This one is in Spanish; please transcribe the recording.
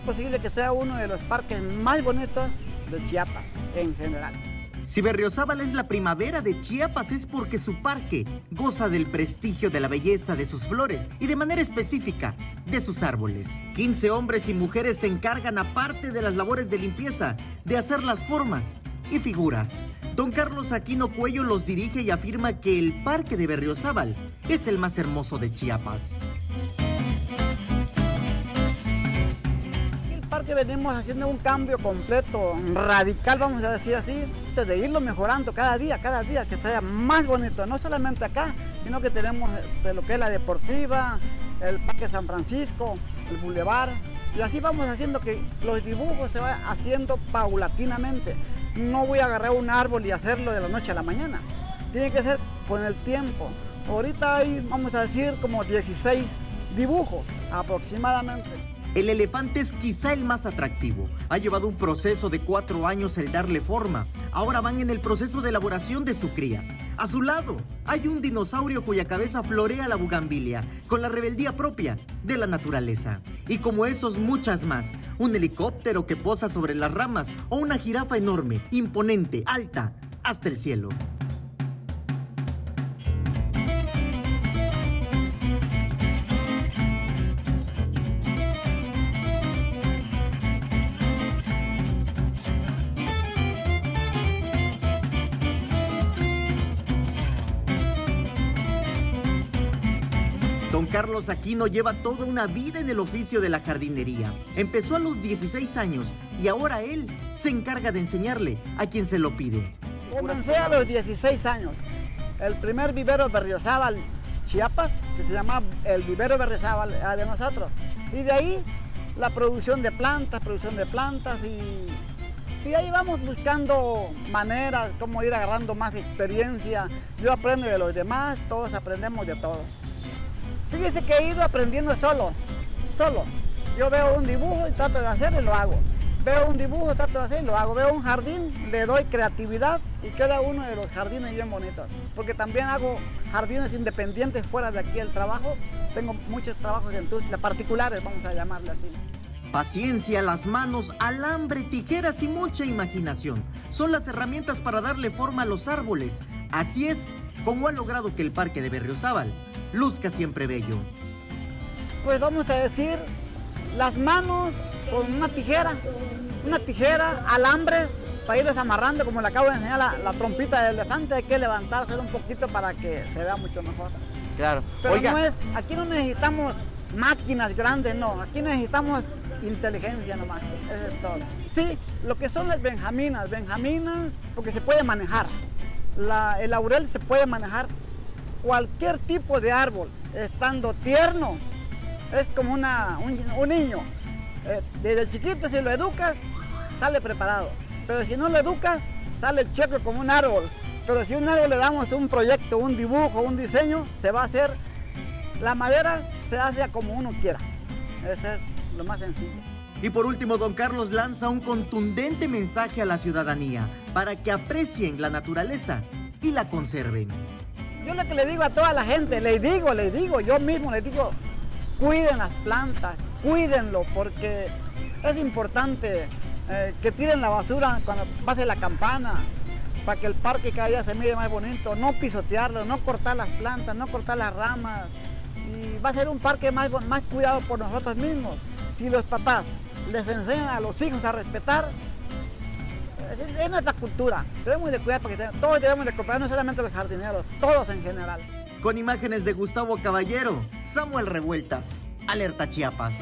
posible que sea uno de los parques más bonitos de Chiapas en general. Si Berriozábal es la primavera de Chiapas es porque su parque goza del prestigio de la belleza de sus flores y de manera específica de sus árboles. 15 hombres y mujeres se encargan aparte de las labores de limpieza de hacer las formas y figuras. Don Carlos Aquino Cuello los dirige y afirma que el parque de Berriozábal es el más hermoso de Chiapas. Que venimos haciendo un cambio completo, radical, vamos a decir así, de irlo mejorando cada día, cada día, que sea más bonito, no solamente acá, sino que tenemos de lo que es la deportiva, el Parque San Francisco, el Boulevard, y así vamos haciendo que los dibujos se vayan haciendo paulatinamente. No voy a agarrar un árbol y hacerlo de la noche a la mañana, tiene que ser con el tiempo. Ahorita hay, vamos a decir, como 16 dibujos aproximadamente. El elefante es quizá el más atractivo. Ha llevado un proceso de cuatro años el darle forma. Ahora van en el proceso de elaboración de su cría. A su lado hay un dinosaurio cuya cabeza florea la bugambilia, con la rebeldía propia de la naturaleza. Y como esos muchas más, un helicóptero que posa sobre las ramas o una jirafa enorme, imponente, alta, hasta el cielo. Don Carlos Aquino lleva toda una vida en el oficio de la jardinería. Empezó a los 16 años y ahora él se encarga de enseñarle a quien se lo pide. Comencé a los 16 años. El primer vivero Berriozábal, Chiapas, que se llama el vivero Berriozábal de nosotros. Y de ahí la producción de plantas, producción de plantas y, y ahí vamos buscando maneras, cómo ir agarrando más experiencia. Yo aprendo de los demás, todos aprendemos de todos. Fíjese que he ido aprendiendo solo, solo. Yo veo un dibujo y trato de hacerlo y lo hago. Veo un dibujo, trato de hacerlo y lo hago. Veo un jardín, le doy creatividad y queda uno de los jardines bien bonitos. Porque también hago jardines independientes fuera de aquí del trabajo. Tengo muchos trabajos en particulares, vamos a llamarle así. Paciencia, las manos, alambre, tijeras y mucha imaginación son las herramientas para darle forma a los árboles. Así es como ha logrado que el Parque de Berriozábal luzca siempre bello. Pues vamos a decir, las manos con una tijera, una tijera, alambre, para irles amarrando, como le acabo de enseñar la, trompita del elefante, hay que levantarse un poquito para que se vea mucho mejor. Claro. Pero no es, aquí no necesitamos máquinas grandes, no, aquí necesitamos inteligencia nomás, eso es todo. Sí, lo que son las benjaminas, benjaminas, porque se puede manejar. el laurel se puede manejar cualquier tipo de árbol, estando tierno, es como una, un, niño. Eh, desde chiquito si lo educas, sale preparado. Pero si no lo educas, sale checo como un árbol. Pero si a un árbol le damos un proyecto, un dibujo, un diseño, se va a hacer, la madera se hace como uno quiera. Eso es lo más sencillo. Y por último, don Carlos lanza un contundente mensaje a la ciudadanía para que aprecien la naturaleza y la conserven. Yo lo que le digo a toda la gente, le digo, le digo, yo mismo le digo, cuiden las plantas, cuídenlo, porque es importante eh, que tiren la basura cuando pase la campana, para que el parque cada día se mire más bonito, no pisotearlo, no cortar las plantas, no cortar las ramas, y va a ser un parque más, más cuidado por nosotros mismos. Si los papás les enseñan a los hijos a respetar, es, nuestra cultura. Debemos de cuidar porque todos debemos de comprar, no solamente los jardineros, todos en general. Con imágenes de Gustavo Caballero, Samuel Revueltas, Alerta Chiapas.